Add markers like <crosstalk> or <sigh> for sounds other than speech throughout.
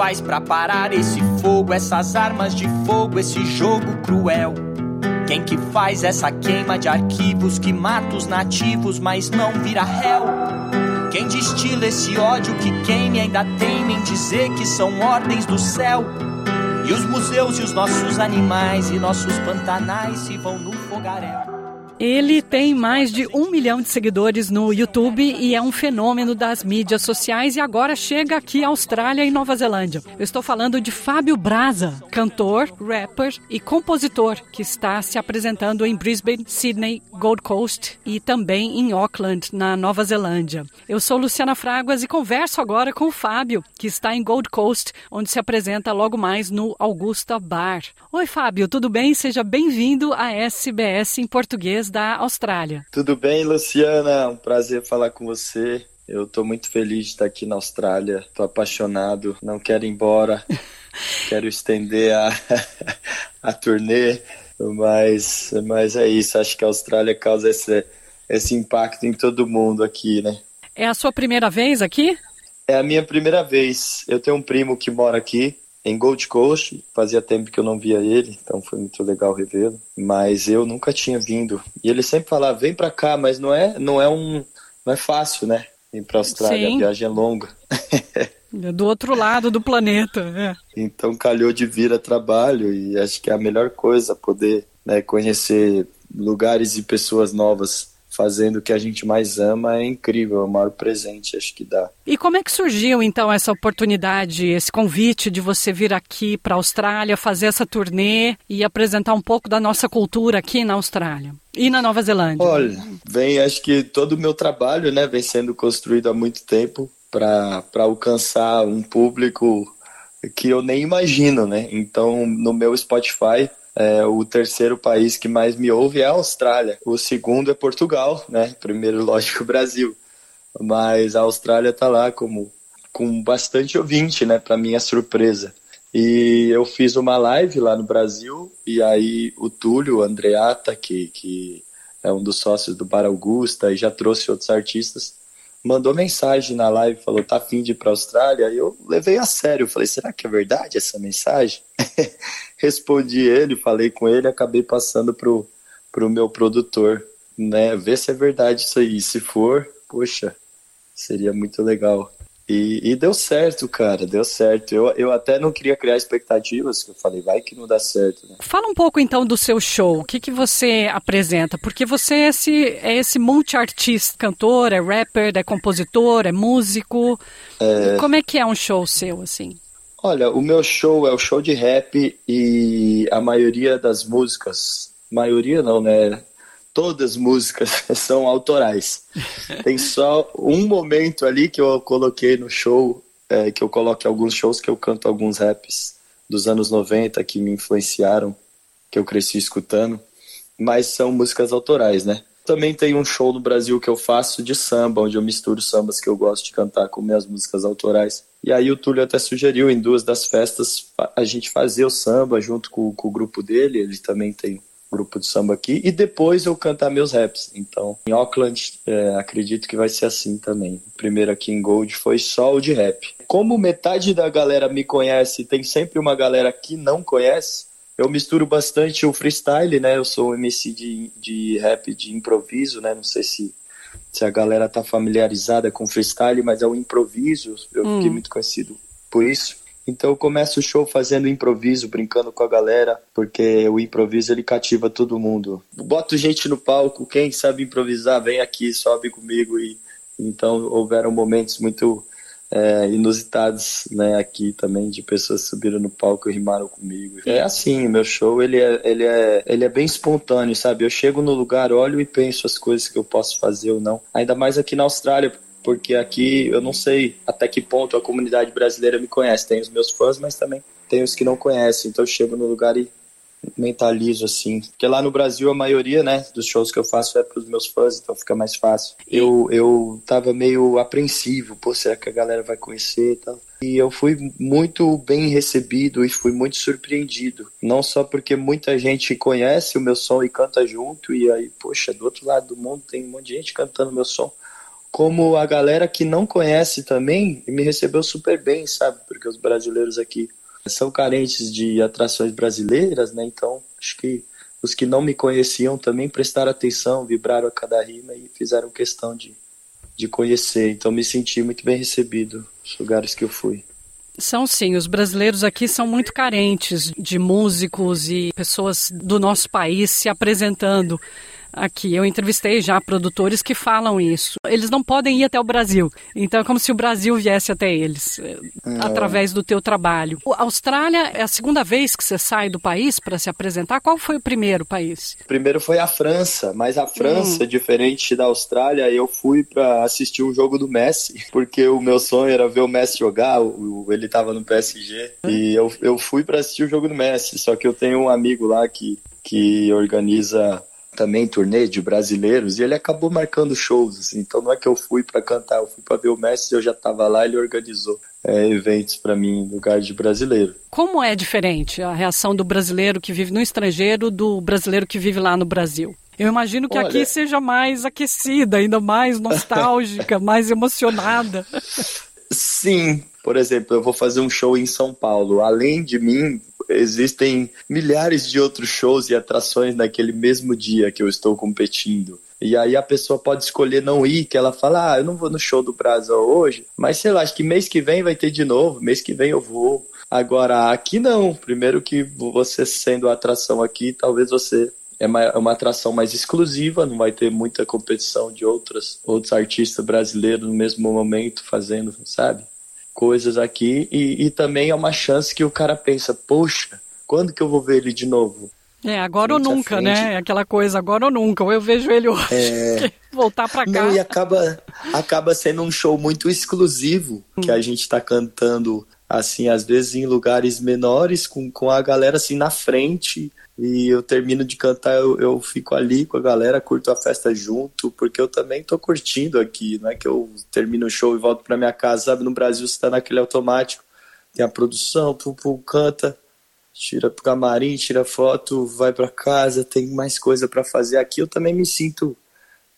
Faz para parar esse fogo, essas armas de fogo, esse jogo cruel? Quem que faz essa queima de arquivos que mata os nativos, mas não vira réu? Quem destila esse ódio que queime ainda teme em dizer que são ordens do céu? E os museus e os nossos animais e nossos pantanais se vão no fogaréu. Ele tem mais de um milhão de seguidores no YouTube e é um fenômeno das mídias sociais e agora chega aqui à Austrália e Nova Zelândia. Eu estou falando de Fábio Braza, cantor, rapper e compositor que está se apresentando em Brisbane, Sydney, Gold Coast e também em Auckland, na Nova Zelândia. Eu sou Luciana Fraguas e converso agora com o Fábio, que está em Gold Coast, onde se apresenta logo mais no Augusta Bar. Oi, Fábio, tudo bem? Seja bem-vindo à SBS em português da Austrália. Tudo bem, Luciana? Um prazer falar com você. Eu estou muito feliz de estar aqui na Austrália. Estou apaixonado, não quero ir embora. <laughs> quero estender a, <laughs> a turnê, mas, mas é isso. Acho que a Austrália causa esse, esse impacto em todo mundo aqui, né? É a sua primeira vez aqui? É a minha primeira vez. Eu tenho um primo que mora aqui em Gold Coast. Fazia tempo que eu não via ele, então foi muito legal revê-lo. Mas eu nunca tinha vindo. E ele sempre falava: "Vem para cá", mas não é, não é um, não é fácil, né? Ir para Austrália, Sim. a viagem é longa. É do outro lado do planeta, é. Então calhou de vir a trabalho e acho que é a melhor coisa poder né, conhecer lugares e pessoas novas fazendo o que a gente mais ama é incrível, é o maior presente acho que dá. E como é que surgiu então essa oportunidade, esse convite de você vir aqui para a Austrália, fazer essa turnê e apresentar um pouco da nossa cultura aqui na Austrália? E na Nova Zelândia? Olha, vem, acho que todo o meu trabalho, né, vem sendo construído há muito tempo para alcançar um público que eu nem imagino, né? Então, no meu Spotify, é, o terceiro país que mais me ouve é a Austrália. O segundo é Portugal, né? Primeiro, <laughs> lógico, Brasil. Mas a Austrália está lá como com bastante ouvinte, né? Para minha surpresa. E eu fiz uma live lá no Brasil e aí o Túlio o Andreata, que, que é um dos sócios do Bar Augusta e já trouxe outros artistas, mandou mensagem na live, falou, tá afim de ir pra Austrália? E eu levei a sério, falei, será que é verdade essa mensagem? <laughs> Respondi ele, falei com ele, acabei passando pro, pro meu produtor, né, ver se é verdade isso aí. Se for, poxa, seria muito legal. E, e, deu certo, cara, deu certo. Eu, eu até não queria criar expectativas, que eu falei, vai que não dá certo. Né? Fala um pouco então do seu show, o que, que você apresenta? Porque você é esse, é esse multi-artista, cantor, é rapper, é compositor, é músico. É... Como é que é um show seu, assim? Olha, o meu show é o show de rap e a maioria das músicas, maioria não, né? todas as músicas <laughs> são autorais. <laughs> Tem só um momento ali que eu coloquei no show, é, que eu coloquei alguns shows que eu canto alguns raps dos anos 90 que me influenciaram, que eu cresci escutando, mas são músicas autorais, né? Também tem um show no Brasil que eu faço de samba, onde eu misturo sambas que eu gosto de cantar com minhas músicas autorais. E aí o Túlio até sugeriu em duas das festas a gente fazer o samba junto com, com o grupo dele, ele também tem grupo de samba aqui e depois eu cantar meus raps. Então, em Auckland, é, acredito que vai ser assim também. O primeiro aqui em Gold foi só o de rap. Como metade da galera me conhece, tem sempre uma galera que não conhece. Eu misturo bastante o freestyle, né? Eu sou um MC de, de rap de improviso, né? Não sei se, se a galera tá familiarizada com freestyle, mas é o improviso. Eu hum. fiquei muito conhecido por isso. Então eu começo o show fazendo improviso, brincando com a galera, porque o improviso ele cativa todo mundo. Boto gente no palco, quem sabe improvisar, vem aqui, sobe comigo e então houveram momentos muito é, inusitados, né, aqui também de pessoas subiram no palco e rimaram comigo. É assim, meu show ele é, ele é, ele é bem espontâneo, sabe? Eu chego no lugar, olho e penso as coisas que eu posso fazer ou não. Ainda mais aqui na Austrália, porque aqui eu não sei até que ponto a comunidade brasileira me conhece. Tem os meus fãs, mas também tem os que não conhecem. Então eu chego no lugar e mentalizo assim. Porque lá no Brasil a maioria, né, dos shows que eu faço é para os meus fãs, então fica mais fácil. Eu eu tava meio apreensivo, pô, será que a galera vai conhecer e tal. E eu fui muito bem recebido e fui muito surpreendido. Não só porque muita gente conhece o meu som e canta junto, e aí, poxa, do outro lado do mundo tem um monte de gente cantando meu som como a galera que não conhece também me recebeu super bem, sabe? porque os brasileiros aqui são carentes de atrações brasileiras, né? Então, acho que os que não me conheciam também prestaram atenção, vibraram a cada rima e fizeram questão de, de conhecer. Então, me senti muito bem recebido nos lugares que eu fui. São sim, os brasileiros aqui são muito carentes de músicos e pessoas do nosso país se apresentando aqui. Eu entrevistei já produtores que falam isso. Eles não podem ir até o Brasil. Então é como se o Brasil viesse até eles, é. através do teu trabalho. A Austrália é a segunda vez que você sai do país para se apresentar. Qual foi o primeiro país? O primeiro foi a França, mas a França, hum. diferente da Austrália, eu fui para assistir um jogo do Messi, <laughs> porque o meu sonho era ver o Messi jogar, ele estava no PSG, hum. e eu, eu fui para assistir o jogo do Messi, só que eu tenho um amigo lá que, que organiza também turnê de brasileiros e ele acabou marcando shows, assim, então não é que eu fui para cantar, eu fui para ver o Messi, eu já estava lá, ele organizou é, eventos para mim em lugar de brasileiro. Como é diferente a reação do brasileiro que vive no estrangeiro do brasileiro que vive lá no Brasil? Eu imagino que Olha... aqui seja mais aquecida, ainda mais <laughs> nostálgica, mais emocionada. Sim, por exemplo, eu vou fazer um show em São Paulo. Além de mim, existem milhares de outros shows e atrações naquele mesmo dia que eu estou competindo. E aí a pessoa pode escolher não ir, que ela fala, ah, eu não vou no show do Brasil hoje, mas sei lá, acho que mês que vem vai ter de novo, mês que vem eu vou. Agora, aqui não. Primeiro que você sendo a atração aqui, talvez você é uma, é uma atração mais exclusiva, não vai ter muita competição de outras, outros artistas brasileiros no mesmo momento fazendo, sabe? Coisas aqui e, e também é uma chance que o cara pensa, poxa, quando que eu vou ver ele de novo? É, agora ou nunca, né? É aquela coisa, agora ou nunca. Ou eu vejo ele hoje, é... <laughs> voltar para cá. Não, e acaba, acaba sendo um show muito exclusivo, hum. que a gente tá cantando, assim, às vezes em lugares menores, com, com a galera, assim, na frente, e eu termino de cantar, eu, eu fico ali com a galera, curto a festa junto, porque eu também tô curtindo aqui, não é que eu termino o show e volto para minha casa, sabe? No Brasil você tá naquele automático, tem a produção, pum, pum, canta, tira pro camarim, tira foto, vai para casa, tem mais coisa para fazer. Aqui eu também me sinto,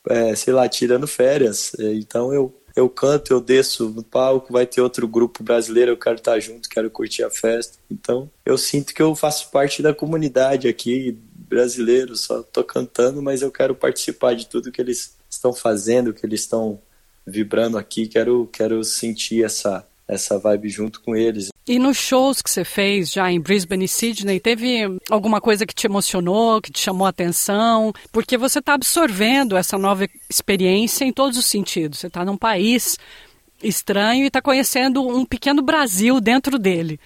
é, sei lá, tirando férias, é, então eu eu canto, eu desço no palco, vai ter outro grupo brasileiro, eu quero estar junto, quero curtir a festa. Então, eu sinto que eu faço parte da comunidade aqui, brasileiro, só tô cantando, mas eu quero participar de tudo que eles estão fazendo, que eles estão vibrando aqui, quero quero sentir essa essa vibe junto com eles. E nos shows que você fez já em Brisbane e Sydney, teve alguma coisa que te emocionou, que te chamou a atenção? Porque você está absorvendo essa nova experiência em todos os sentidos. Você está num país estranho e está conhecendo um pequeno Brasil dentro dele.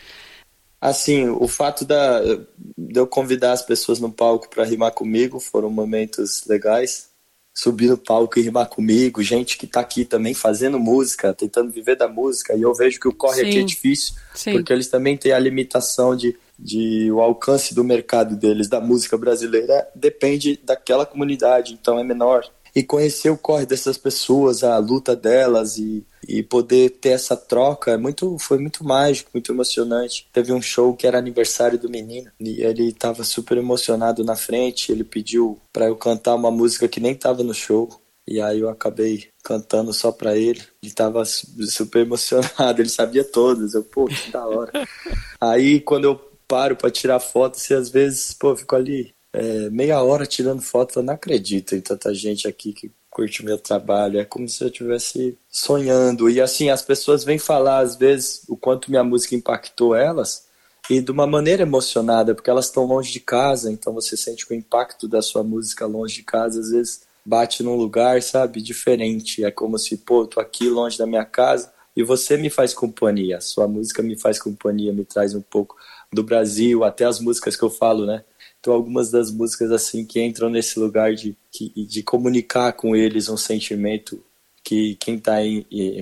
Assim, o fato da, de eu convidar as pessoas no palco para rimar comigo foram momentos legais subir no palco e rimar comigo, gente que tá aqui também fazendo música, tentando viver da música, e eu vejo que o corre Sim. aqui é difícil, Sim. porque eles também têm a limitação de, de o alcance do mercado deles, da música brasileira, depende daquela comunidade, então é menor e conhecer o corre dessas pessoas, a luta delas e, e poder ter essa troca é muito, foi muito mágico, muito emocionante. Teve um show que era aniversário do menino e ele estava super emocionado na frente. Ele pediu para eu cantar uma música que nem estava no show. E aí eu acabei cantando só pra ele. Ele tava super emocionado, ele sabia todas. Eu, pô, que da hora. <laughs> aí quando eu paro para tirar foto, assim, às vezes, pô, eu fico ali é, meia hora tirando foto, eu não acredito em tanta gente aqui que curte meu trabalho. É como se eu estivesse sonhando. E assim, as pessoas vêm falar às vezes o quanto minha música impactou elas e de uma maneira emocionada, porque elas estão longe de casa, então você sente que o impacto da sua música longe de casa às vezes bate num lugar, sabe, diferente. É como se, pô, eu tô aqui longe da minha casa e você me faz companhia. Sua música me faz companhia, me traz um pouco do Brasil, até as músicas que eu falo, né? Então, algumas das músicas assim que entram nesse lugar de, de comunicar com eles um sentimento que quem está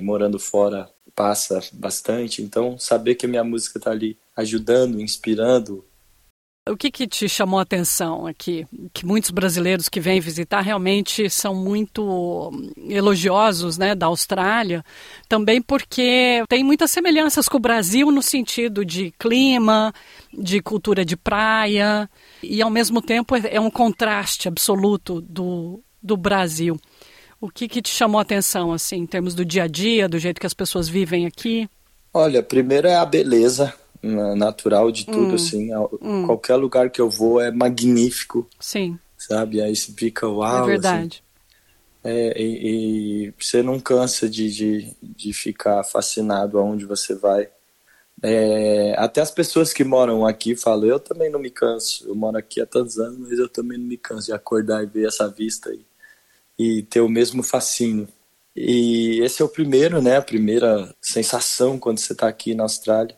morando fora passa bastante. Então, saber que a minha música está ali ajudando, inspirando, o que, que, te chamou a atenção aqui? Que muitos brasileiros que vêm visitar realmente são muito elogiosos né, da Austrália, também porque tem muitas semelhanças com o Brasil no sentido de clima, de cultura de praia, e ao mesmo tempo é, é um contraste absoluto do, do Brasil. O que, que te chamou a atenção, assim, em termos do dia a dia, do jeito que as pessoas vivem aqui? Olha, primeiro é a beleza natural de tudo, hum. assim. Hum. Qualquer lugar que eu vou é magnífico. Sim. Sabe? Aí você fica, uau. É verdade. Assim. É, e, e, você não cansa de, de, de ficar fascinado aonde você vai. É, até as pessoas que moram aqui falam, eu também não me canso. Eu moro aqui há tantos anos, mas eu também não me canso de acordar e ver essa vista aí e ter o mesmo fascínio. E esse é o primeiro, né? A primeira sensação quando você está aqui na Austrália.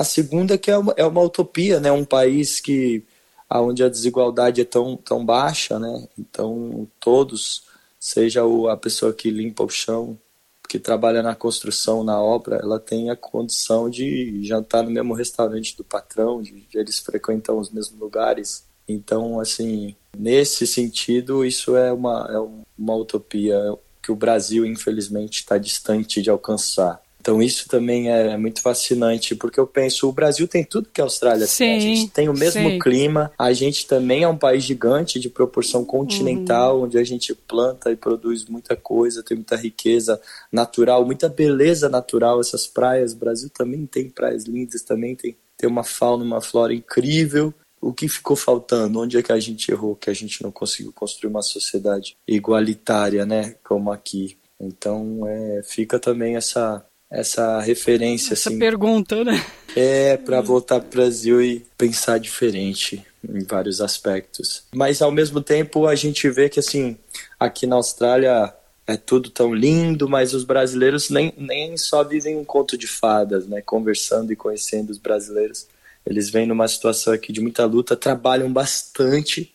A segunda que é uma, é uma utopia, né? Um país que onde a desigualdade é tão, tão baixa, né? Então todos, seja o, a pessoa que limpa o chão, que trabalha na construção, na obra, ela tem a condição de jantar no mesmo restaurante do patrão, de eles frequentam os mesmos lugares. Então, assim, nesse sentido, isso é uma, é uma utopia que o Brasil, infelizmente, está distante de alcançar. Então isso também é muito fascinante, porque eu penso, o Brasil tem tudo que a Austrália sim, tem. A gente tem o mesmo sim. clima, a gente também é um país gigante de proporção continental, uhum. onde a gente planta e produz muita coisa, tem muita riqueza natural, muita beleza natural, essas praias. O Brasil também tem praias lindas, também tem, tem uma fauna, uma flora incrível. O que ficou faltando? Onde é que a gente errou, que a gente não conseguiu construir uma sociedade igualitária, né, como aqui? Então, é, fica também essa essa referência. Essa assim, pergunta, né? É, para voltar para o Brasil e pensar diferente em vários aspectos. Mas ao mesmo tempo a gente vê que assim, aqui na Austrália é tudo tão lindo, mas os brasileiros nem, nem só vivem um conto de fadas, né? Conversando e conhecendo os brasileiros. Eles vêm numa situação aqui de muita luta, trabalham bastante,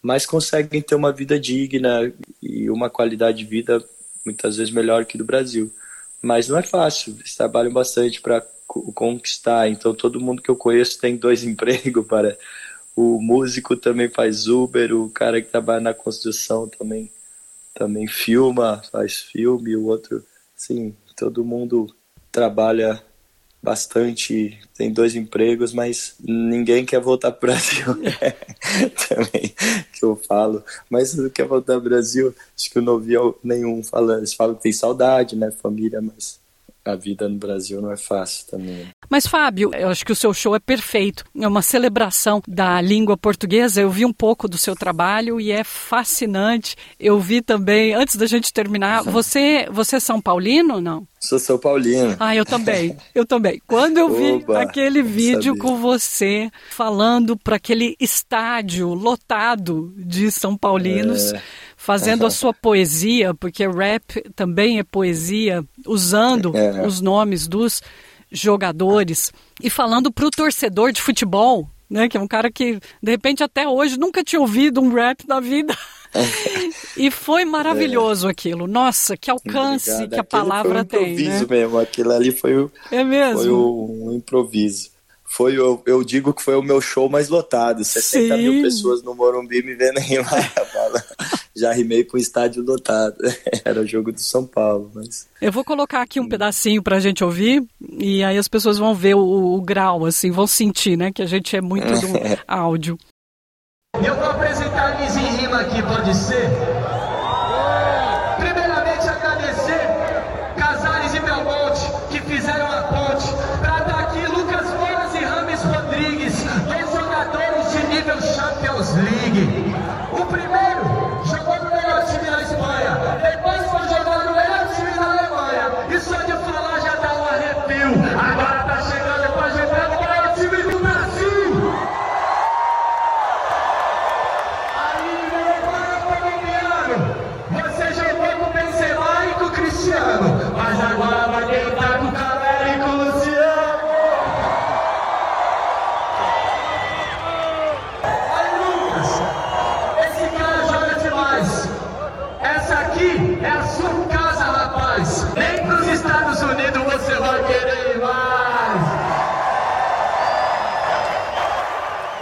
mas conseguem ter uma vida digna e uma qualidade de vida muitas vezes melhor que do Brasil. Mas não é fácil, eles trabalham bastante para conquistar. Então, todo mundo que eu conheço tem dois <laughs> empregos para. O músico também faz Uber, o cara que trabalha na construção também, também filma, faz filme, o outro, sim, todo mundo trabalha bastante, tem dois empregos, mas ninguém quer voltar para o <laughs> Brasil. Também que eu falo, mas não quer voltar para o Brasil. Acho que eu não vi nenhum falando. Eles falam que tem saudade, né, família, mas a vida no Brasil não é fácil também. Mas, Fábio, eu acho que o seu show é perfeito. É uma celebração da língua portuguesa. Eu vi um pouco do seu trabalho e é fascinante. Eu vi também, antes da gente terminar, você, você é São Paulino não? Sou São Paulino. Ah, eu também. <laughs> Eu também. Quando eu vi Oba, aquele vídeo com você falando para aquele estádio lotado de São Paulinos. É fazendo a sua poesia, porque rap também é poesia, usando é. os nomes dos jogadores e falando para o torcedor de futebol, né, que é um cara que de repente até hoje nunca tinha ouvido um rap na vida. <laughs> e foi maravilhoso é. aquilo. Nossa, que alcance Obrigado. que a palavra tem. Foi um improviso tem, né? mesmo. Aquilo ali foi, o, é mesmo? foi um improviso foi eu, eu digo que foi o meu show mais lotado. 60 Sim. mil pessoas no Morumbi me vendo rimar. Já rimei com o estádio lotado. <laughs> Era o jogo do São Paulo. Mas... Eu vou colocar aqui um pedacinho pra gente ouvir e aí as pessoas vão ver o, o grau, assim, vão sentir, né? Que a gente é muito do <laughs> áudio. Eu vou apresentar Liz em rima aqui, pode ser?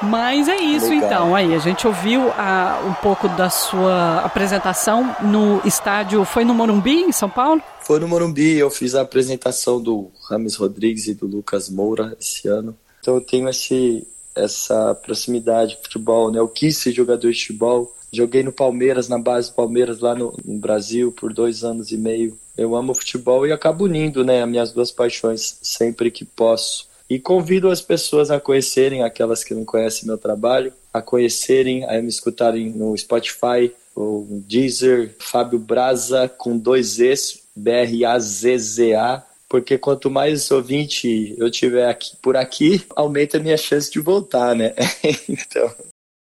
Mas é isso Legal. então. Aí, a gente ouviu a, um pouco da sua apresentação no estádio. Foi no Morumbi, em São Paulo? Foi no Morumbi. Eu fiz a apresentação do Rames Rodrigues e do Lucas Moura esse ano. Então eu tenho esse, essa proximidade com futebol, né? Eu quis ser jogador de futebol Joguei no Palmeiras, na base do Palmeiras, lá no, no, Brasil, por dois anos e meio. Eu amo futebol e acabo unindo né, as minhas duas paixões sempre que posso. E convido as pessoas a conhecerem, aquelas que não conhecem meu trabalho, a conhecerem, a me escutarem no Spotify, o Deezer, Fábio Braza com dois Es, B-R-A-Z-Z-A, porque quanto mais ouvinte eu tiver aqui, por aqui, aumenta a minha chance de voltar, né? <laughs> então.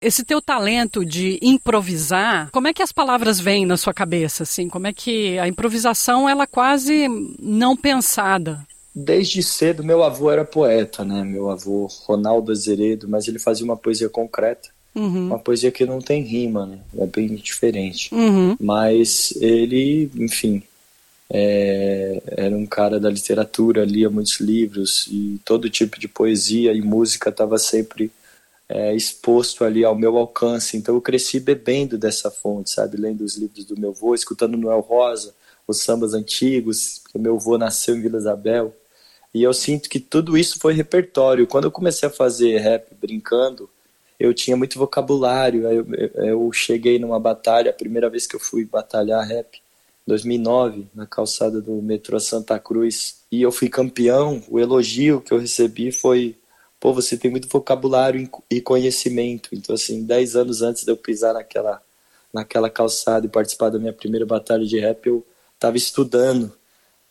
Esse teu talento de improvisar, como é que as palavras vêm na sua cabeça, assim? Como é que a improvisação ela é quase não pensada? Desde cedo meu avô era poeta, né? Meu avô Ronaldo Azeredo, mas ele fazia uma poesia concreta. Uhum. Uma poesia que não tem rima, né? É bem diferente. Uhum. Mas ele, enfim, é, era um cara da literatura, lia muitos livros e todo tipo de poesia e música estava sempre é, exposto ali ao meu alcance. Então eu cresci bebendo dessa fonte, sabe? Lendo os livros do meu avô, escutando Noel Rosa, os sambas antigos, porque meu avô nasceu em Vila Isabel. E eu sinto que tudo isso foi repertório. Quando eu comecei a fazer rap brincando, eu tinha muito vocabulário. Eu, eu, cheguei numa batalha, a primeira vez que eu fui batalhar rap, 2009, na calçada do metrô Santa Cruz, e eu fui campeão, o elogio que eu recebi foi: pô, você tem muito vocabulário e conhecimento. Então, assim, 10 anos antes de eu pisar naquela, naquela calçada e participar da minha primeira batalha de rap, eu estava estudando,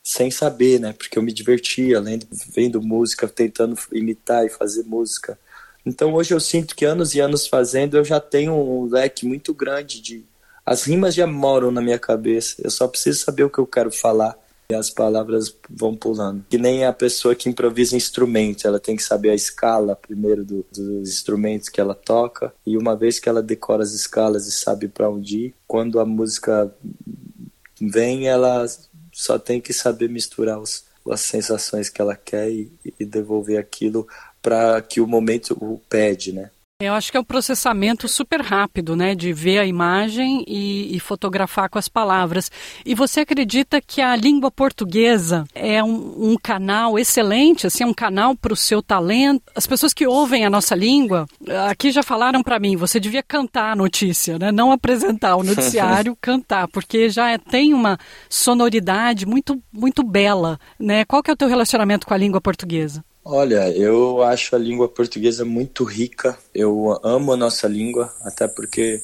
sem saber, né? Porque eu me divertia, lendo, vendo música, tentando imitar e fazer música. Então, hoje eu sinto que anos e anos fazendo, eu já tenho um leque muito grande de as rimas já moram na minha cabeça, eu só preciso saber o que eu quero falar e as palavras vão pulando. Que nem a pessoa que improvisa instrumento, ela tem que saber a escala primeiro do, dos instrumentos que ela toca e uma vez que ela decora as escalas e sabe para onde ir, quando a música vem, ela só tem que saber misturar os, as sensações que ela quer e, e devolver aquilo para que o momento o pede, né? Eu acho que é um processamento super rápido, né, de ver a imagem e, e, fotografar com as palavras. E você acredita que a língua portuguesa é um, um canal excelente, assim, é um canal para o seu talento? As pessoas que ouvem a nossa língua, aqui já falaram para mim, você devia cantar a notícia, né, não apresentar o noticiário, <laughs> cantar, porque já é, tem uma sonoridade muito, muito bela, né? Qual que é o teu relacionamento com a língua portuguesa? Olha, eu acho a língua portuguesa muito rica. Eu amo a nossa língua, até porque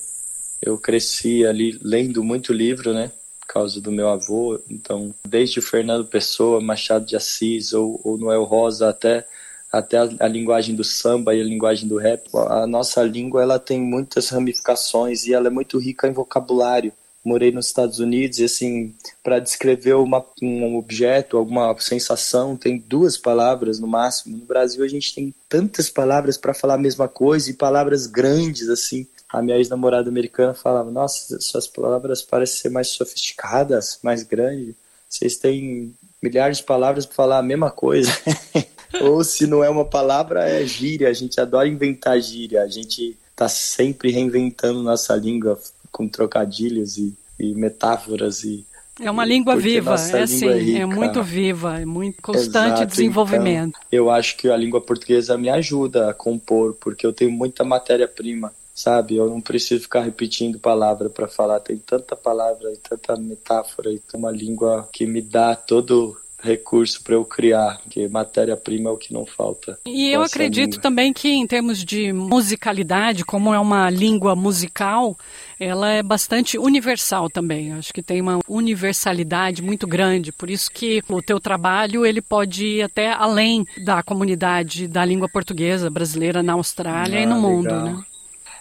eu cresci ali lendo muito livro, né? Por causa do meu avô. Então, desde Fernando Pessoa, Machado de Assis ou, ou Noel Rosa até até a, a, linguagem do samba e a linguagem do rap. A nossa língua ela tem muitas ramificações e ela é muito rica em vocabulário morei nos Estados Unidos e assim para descrever uma, um objeto, alguma sensação, tem duas palavras no máximo. No Brasil a gente tem tantas palavras para falar a mesma coisa e palavras grandes assim. A minha ex-namorada americana falava: "Nossa, suas palavras parecem ser mais sofisticadas, mais grandes. Vocês têm milhares de palavras para falar a mesma coisa." <laughs> Ou se não é uma palavra, é gíria. A gente adora inventar gíria. A gente está sempre reinventando nossa língua, com trocadilhos e, e metáforas e é uma língua viva, é sim, é, é, muito viva, é muito constante Exato, desenvolvimento. Então, eu acho que a língua portuguesa me ajuda a compor, porque eu tenho muita matéria-prima, sabe? Eu não preciso ficar repetindo palavra para falar, tem tanta palavra e tanta metáfora, e uma língua que me dá todo recurso para eu criar, porque matéria-prima é o que não falta. E eu acredito língua. também que em termos de musicalidade, como é uma língua musical, ela é bastante universal também. Acho que tem uma universalidade muito grande, por isso que o teu trabalho ele pode ir até além da comunidade da língua portuguesa brasileira na Austrália ah, e no legal. mundo, né?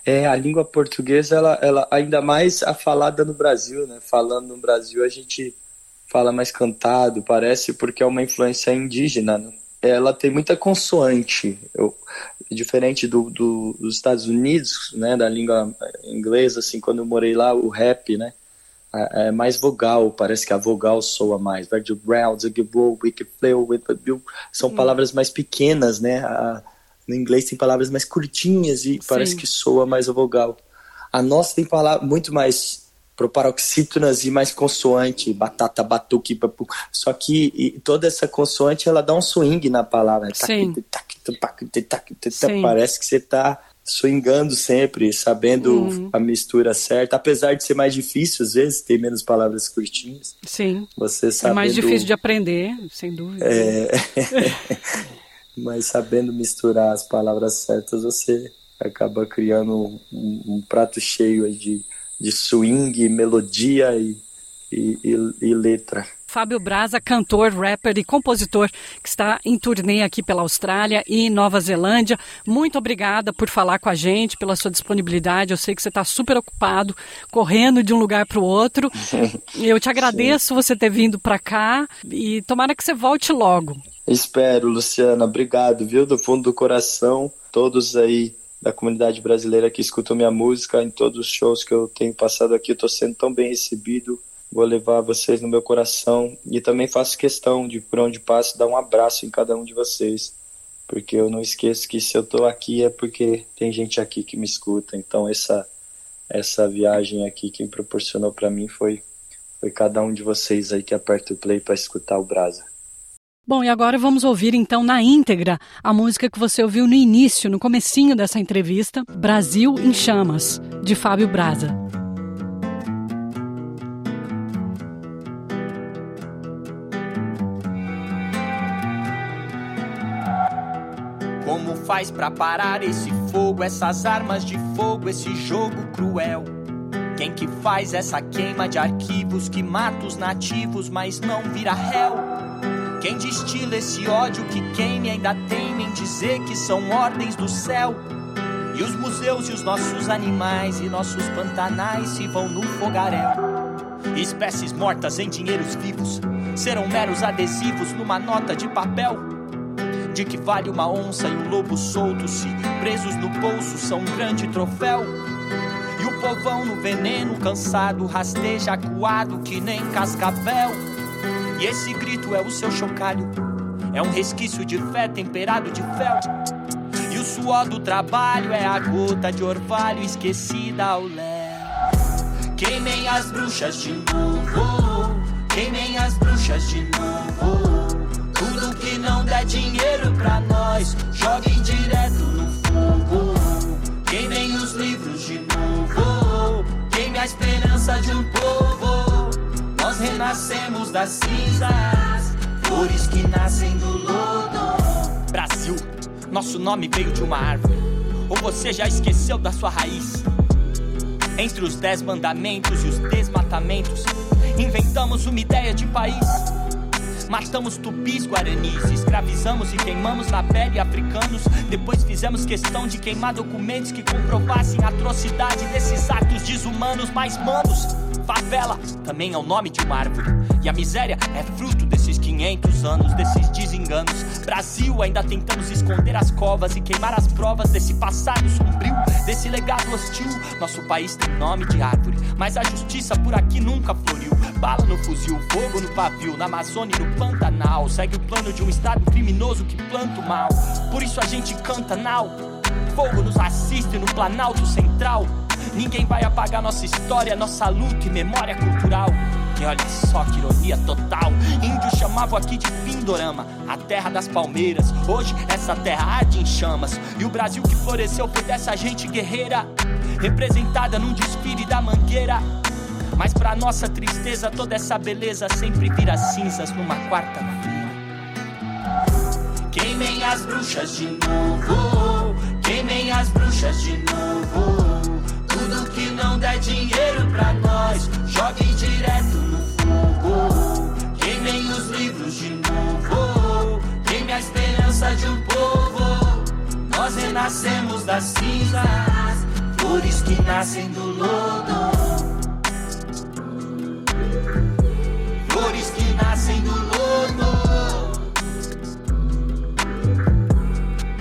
É, a língua portuguesa, ela, ela ainda mais a falada no Brasil, né? Falando no Brasil, a gente fala mais cantado, parece, porque é uma influência indígena. Né? Ela tem muita consoante, eu, diferente do, do, dos Estados Unidos, né, da língua inglesa, assim, quando eu morei lá, o rap, né, é, é mais vogal, parece que a vogal soa mais. São palavras mais pequenas, né, a, no inglês tem palavras mais curtinhas e Sim. parece que soa mais a vogal. A nossa tem palavras muito mais proparoxítonas e mais consoante, batata, batuque, papu. Só que toda essa consoante ela dá um swing na palavra. Sim. Parece que você está swingando sempre, sabendo uhum. a mistura certa, apesar de ser mais difícil às vezes, ter menos palavras curtinhas. Sim. Você sabendo... É mais difícil de aprender, sem dúvida. É... <laughs> Mas sabendo misturar as palavras certas, você acaba criando um, um prato cheio de, de swing, melodia e, e, e, e letra. Fábio Braza, cantor, rapper e compositor que está em turnê aqui pela Austrália e Nova Zelândia. Muito obrigada por falar com a gente, pela sua disponibilidade. Eu sei que você está super ocupado, correndo de um lugar para o outro. <laughs> Eu te agradeço Sim. você ter vindo para cá e tomara que você volte logo. Espero, Luciana. Obrigado, viu? Do fundo do coração, todos aí da comunidade brasileira que escutam minha música, em todos os shows que eu tenho passado aqui, estou sendo tão bem recebido vou levar vocês no meu coração e também faço questão de por onde passo dar um abraço em cada um de vocês, porque eu não esqueço que se eu estou aqui é porque tem gente aqui que me escuta. Então essa essa viagem aqui quem proporcionou para mim foi foi cada um de vocês aí que aperta o play para escutar o Brasa. Bom, e agora vamos ouvir então na íntegra a música que você ouviu no início, no comecinho dessa entrevista, Brasil em Chamas, de Fábio Braza. Como faz para parar esse fogo, essas armas de fogo, esse jogo cruel? Quem que faz essa queima de arquivos que mata os nativos, mas não vira réu? Quem destila esse ódio que queime ainda teme em dizer que são ordens do céu? E os museus e os nossos animais e nossos pantanais se vão no fogaréu. Espécies mortas em dinheiros vivos serão meros adesivos numa nota de papel. De que vale uma onça e um lobo solto se presos no bolso são um grande troféu? E o povão no veneno cansado rasteja acuado que nem cascavel. E esse grito é o seu chocalho, é um resquício de fé temperado de fel. E o suor do trabalho é a gota de orvalho esquecida ao léu. Queimem as bruxas de novo, queimem as bruxas de novo não der dinheiro pra nós, joguem direto no fogo. Queimem os livros de novo, queime a esperança de um povo. Nós renascemos das cinzas, flores que nascem do lodo. Brasil, nosso nome veio de uma árvore. Ou você já esqueceu da sua raiz? Entre os dez mandamentos e os desmatamentos, inventamos uma ideia de país Matamos tupis, guaranis, escravizamos e queimamos na pele africanos. Depois fizemos questão de queimar documentos que comprovassem a atrocidade desses atos desumanos. Mas, manos, favela também é o nome de uma árvore. E a miséria é fruto desses 500 anos, desses desenganos. Brasil, ainda tentamos esconder as covas e queimar as provas desse passado sombrio, desse legado hostil. Nosso país tem nome de árvore, mas a justiça por aqui nunca floriu. Bala no fuzil, fogo no pavio, na Amazônia e no Pantanal. Segue o plano de um estado criminoso que planta o mal. Por isso a gente canta now. Fogo nos assiste no Planalto Central. Ninguém vai apagar nossa história, nossa luta e memória cultural. E olha só que ironia total. Índios chamavam aqui de Pindorama, a terra das palmeiras. Hoje essa terra arde em chamas. E o Brasil que floresceu foi dessa gente guerreira, representada num desfile da mangueira. Mas pra nossa tristeza, toda essa beleza sempre vira cinzas numa quarta-feira. Queimem as bruxas de novo, queimem as bruxas de novo. Não der dinheiro pra nós, joguem direto no fogo. Queimem os livros de novo, queime a esperança de um povo. Nós renascemos das cinzas, flores que nascem do lodo. flores que nascem do lodo.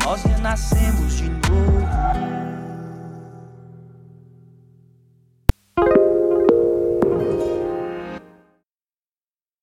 Nós renascemos de novo.